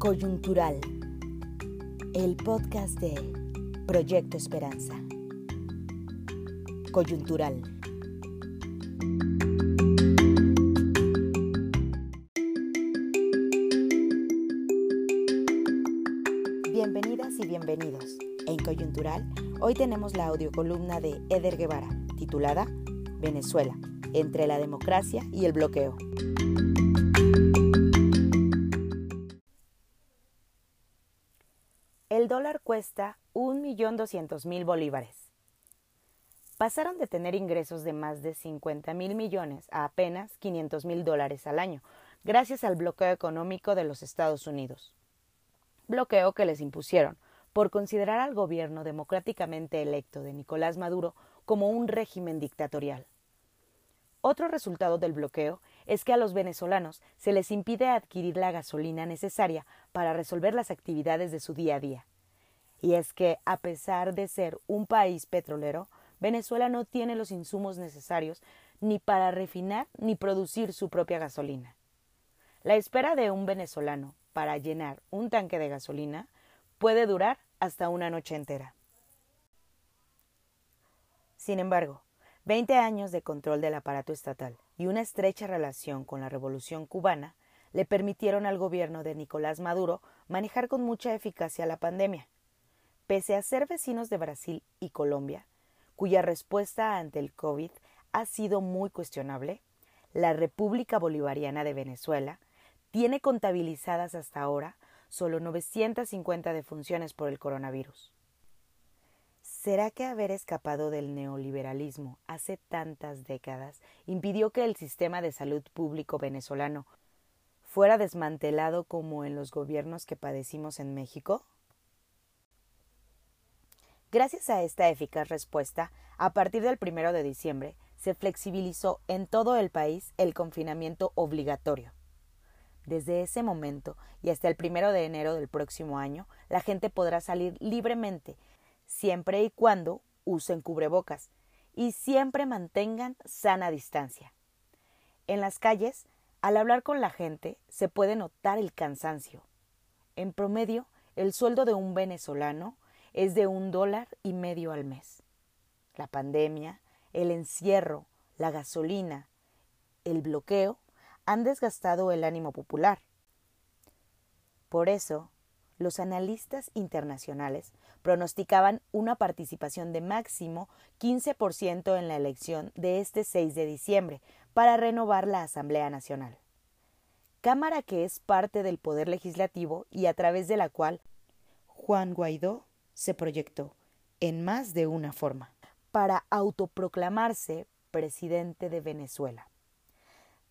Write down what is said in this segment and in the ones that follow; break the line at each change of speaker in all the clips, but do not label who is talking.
Coyuntural, el podcast de Proyecto Esperanza. Coyuntural. Bienvenidas y bienvenidos. En Coyuntural, hoy tenemos la audiocolumna de Eder Guevara, titulada Venezuela, entre la democracia y el bloqueo. El dólar cuesta 1.200.000 bolívares. Pasaron de tener ingresos de más de 50 mil millones a apenas 500 mil dólares al año, gracias al bloqueo económico de los Estados Unidos. Bloqueo que les impusieron por considerar al gobierno democráticamente electo de Nicolás Maduro como un régimen dictatorial. Otro resultado del bloqueo es que a los venezolanos se les impide adquirir la gasolina necesaria para resolver las actividades de su día a día. Y es que, a pesar de ser un país petrolero, Venezuela no tiene los insumos necesarios ni para refinar ni producir su propia gasolina. La espera de un venezolano para llenar un tanque de gasolina puede durar hasta una noche entera. Sin embargo, Veinte años de control del aparato estatal y una estrecha relación con la Revolución cubana le permitieron al gobierno de Nicolás Maduro manejar con mucha eficacia la pandemia. Pese a ser vecinos de Brasil y Colombia, cuya respuesta ante el COVID ha sido muy cuestionable, la República Bolivariana de Venezuela tiene contabilizadas hasta ahora solo 950 defunciones por el coronavirus. ¿Será que haber escapado del neoliberalismo hace tantas décadas impidió que el sistema de salud público venezolano fuera desmantelado como en los gobiernos que padecimos en México? Gracias a esta eficaz respuesta, a partir del primero de diciembre se flexibilizó en todo el país el confinamiento obligatorio. Desde ese momento y hasta el primero de enero del próximo año, la gente podrá salir libremente siempre y cuando usen cubrebocas y siempre mantengan sana distancia. En las calles, al hablar con la gente, se puede notar el cansancio. En promedio, el sueldo de un venezolano es de un dólar y medio al mes. La pandemia, el encierro, la gasolina, el bloqueo han desgastado el ánimo popular. Por eso, los analistas internacionales pronosticaban una participación de máximo 15% en la elección de este 6 de diciembre para renovar la Asamblea Nacional. Cámara que es parte del Poder Legislativo y a través de la cual Juan Guaidó se proyectó en más de una forma para autoproclamarse presidente de Venezuela.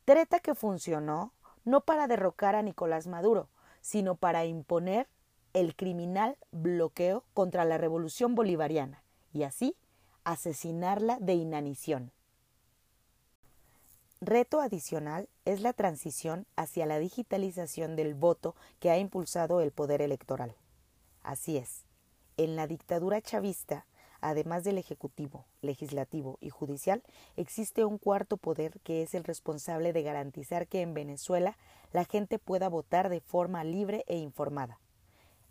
Treta que funcionó no para derrocar a Nicolás Maduro, sino para imponer el criminal bloqueo contra la revolución bolivariana y así asesinarla de inanición. Reto adicional es la transición hacia la digitalización del voto que ha impulsado el poder electoral. Así es, en la dictadura chavista, además del Ejecutivo, Legislativo y Judicial, existe un cuarto poder que es el responsable de garantizar que en Venezuela la gente pueda votar de forma libre e informada.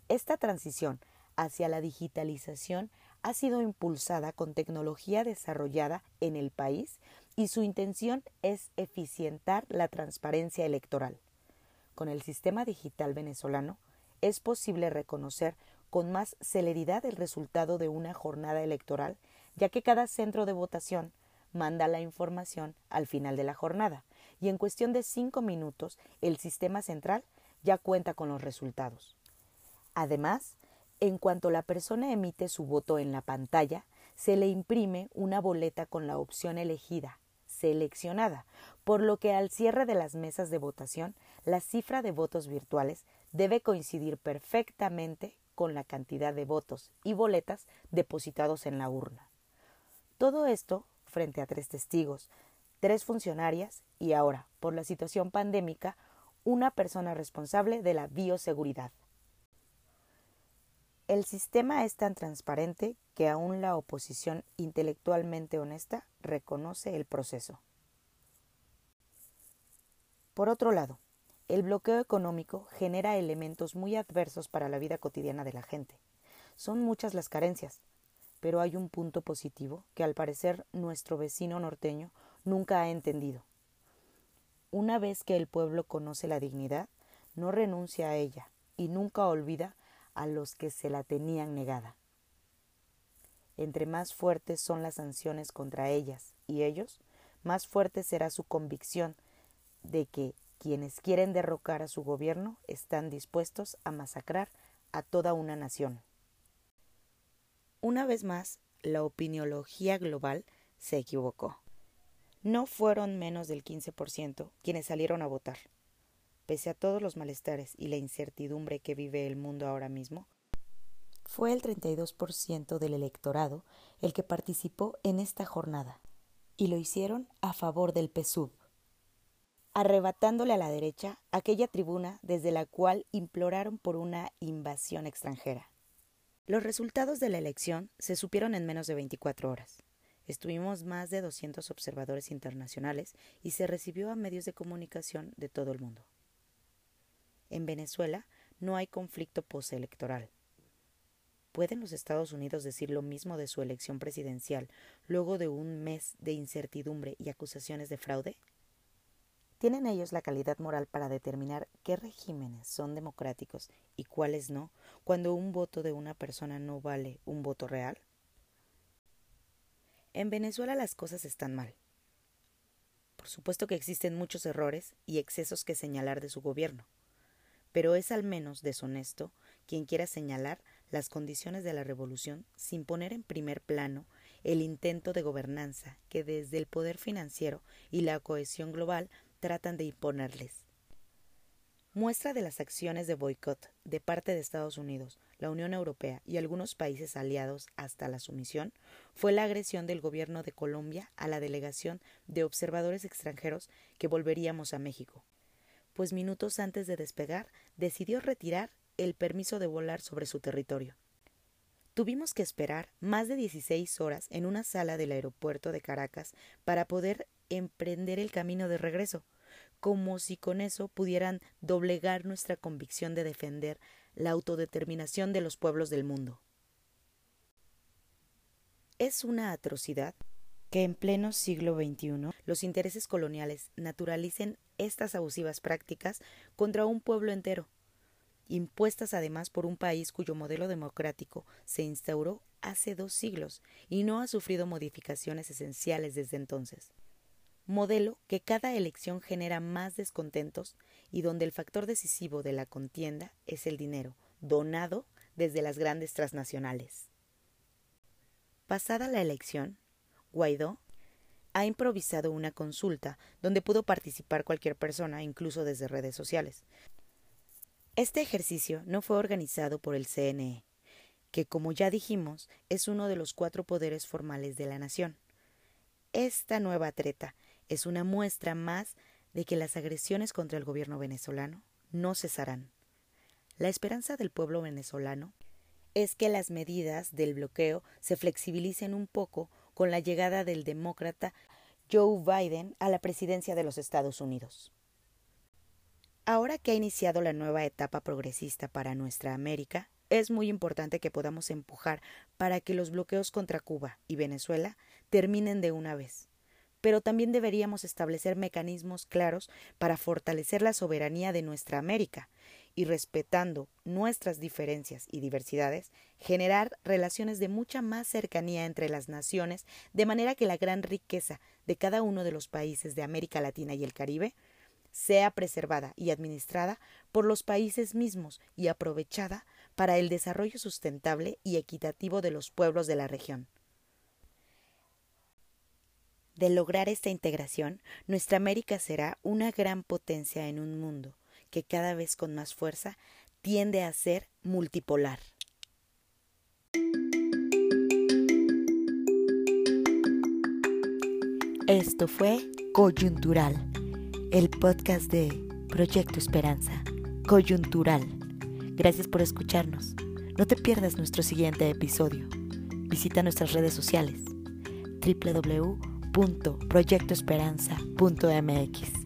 Esta transición hacia la digitalización ha sido impulsada con tecnología desarrollada en el país y su intención es eficientar la transparencia electoral. Con el sistema digital venezolano es posible reconocer con más celeridad el resultado de una jornada electoral, ya que cada centro de votación manda la información al final de la jornada, y en cuestión de cinco minutos el sistema central ya cuenta con los resultados. Además, en cuanto la persona emite su voto en la pantalla, se le imprime una boleta con la opción elegida, seleccionada, por lo que al cierre de las mesas de votación, la cifra de votos virtuales debe coincidir perfectamente con la cantidad de votos y boletas depositados en la urna. Todo esto frente a tres testigos, tres funcionarias y ahora, por la situación pandémica, una persona responsable de la bioseguridad. El sistema es tan transparente que aún la oposición intelectualmente honesta reconoce el proceso. Por otro lado, el bloqueo económico genera elementos muy adversos para la vida cotidiana de la gente. Son muchas las carencias, pero hay un punto positivo que al parecer nuestro vecino norteño nunca ha entendido. Una vez que el pueblo conoce la dignidad, no renuncia a ella y nunca olvida a los que se la tenían negada. Entre más fuertes son las sanciones contra ellas y ellos, más fuerte será su convicción de que quienes quieren derrocar a su gobierno están dispuestos a masacrar a toda una nación. Una vez más, la opiniología global se equivocó. No fueron menos del 15% quienes salieron a votar. Pese a todos los malestares y la incertidumbre que vive el mundo ahora mismo, fue el 32% del electorado el que participó en esta jornada, y lo hicieron a favor del PSUV, arrebatándole a la derecha aquella tribuna desde la cual imploraron por una invasión extranjera. Los resultados de la elección se supieron en menos de 24 horas. Estuvimos más de 200 observadores internacionales y se recibió a medios de comunicación de todo el mundo. En Venezuela no hay conflicto postelectoral. ¿Pueden los Estados Unidos decir lo mismo de su elección presidencial luego de un mes de incertidumbre y acusaciones de fraude? ¿Tienen ellos la calidad moral para determinar qué regímenes son democráticos y cuáles no, cuando un voto de una persona no vale un voto real? En Venezuela las cosas están mal. Por supuesto que existen muchos errores y excesos que señalar de su gobierno, pero es al menos deshonesto quien quiera señalar las condiciones de la revolución sin poner en primer plano el intento de gobernanza que desde el poder financiero y la cohesión global tratan de imponerles. Muestra de las acciones de boicot de parte de Estados Unidos, la Unión Europea y algunos países aliados hasta la sumisión fue la agresión del gobierno de Colombia a la delegación de observadores extranjeros que volveríamos a México, pues minutos antes de despegar decidió retirar el permiso de volar sobre su territorio. Tuvimos que esperar más de 16 horas en una sala del aeropuerto de Caracas para poder emprender el camino de regreso, como si con eso pudieran doblegar nuestra convicción de defender la autodeterminación de los pueblos del mundo. Es una atrocidad que en pleno siglo XXI los intereses coloniales naturalicen estas abusivas prácticas contra un pueblo entero, impuestas además por un país cuyo modelo democrático se instauró hace dos siglos y no ha sufrido modificaciones esenciales desde entonces modelo que cada elección genera más descontentos y donde el factor decisivo de la contienda es el dinero, donado desde las grandes transnacionales. Pasada la elección, Guaidó ha improvisado una consulta donde pudo participar cualquier persona, incluso desde redes sociales. Este ejercicio no fue organizado por el CNE, que como ya dijimos es uno de los cuatro poderes formales de la nación. Esta nueva treta es una muestra más de que las agresiones contra el gobierno venezolano no cesarán. La esperanza del pueblo venezolano es que las medidas del bloqueo se flexibilicen un poco con la llegada del demócrata Joe Biden a la presidencia de los Estados Unidos. Ahora que ha iniciado la nueva etapa progresista para nuestra América, es muy importante que podamos empujar para que los bloqueos contra Cuba y Venezuela terminen de una vez pero también deberíamos establecer mecanismos claros para fortalecer la soberanía de nuestra América y respetando nuestras diferencias y diversidades, generar relaciones de mucha más cercanía entre las naciones, de manera que la gran riqueza de cada uno de los países de América Latina y el Caribe sea preservada y administrada por los países mismos y aprovechada para el desarrollo sustentable y equitativo de los pueblos de la región. De lograr esta integración, nuestra América será una gran potencia en un mundo que cada vez con más fuerza tiende a ser multipolar. Esto fue Coyuntural, el podcast de Proyecto Esperanza. Coyuntural. Gracias por escucharnos. No te pierdas nuestro siguiente episodio. Visita nuestras redes sociales www proyectoesperanza.mx.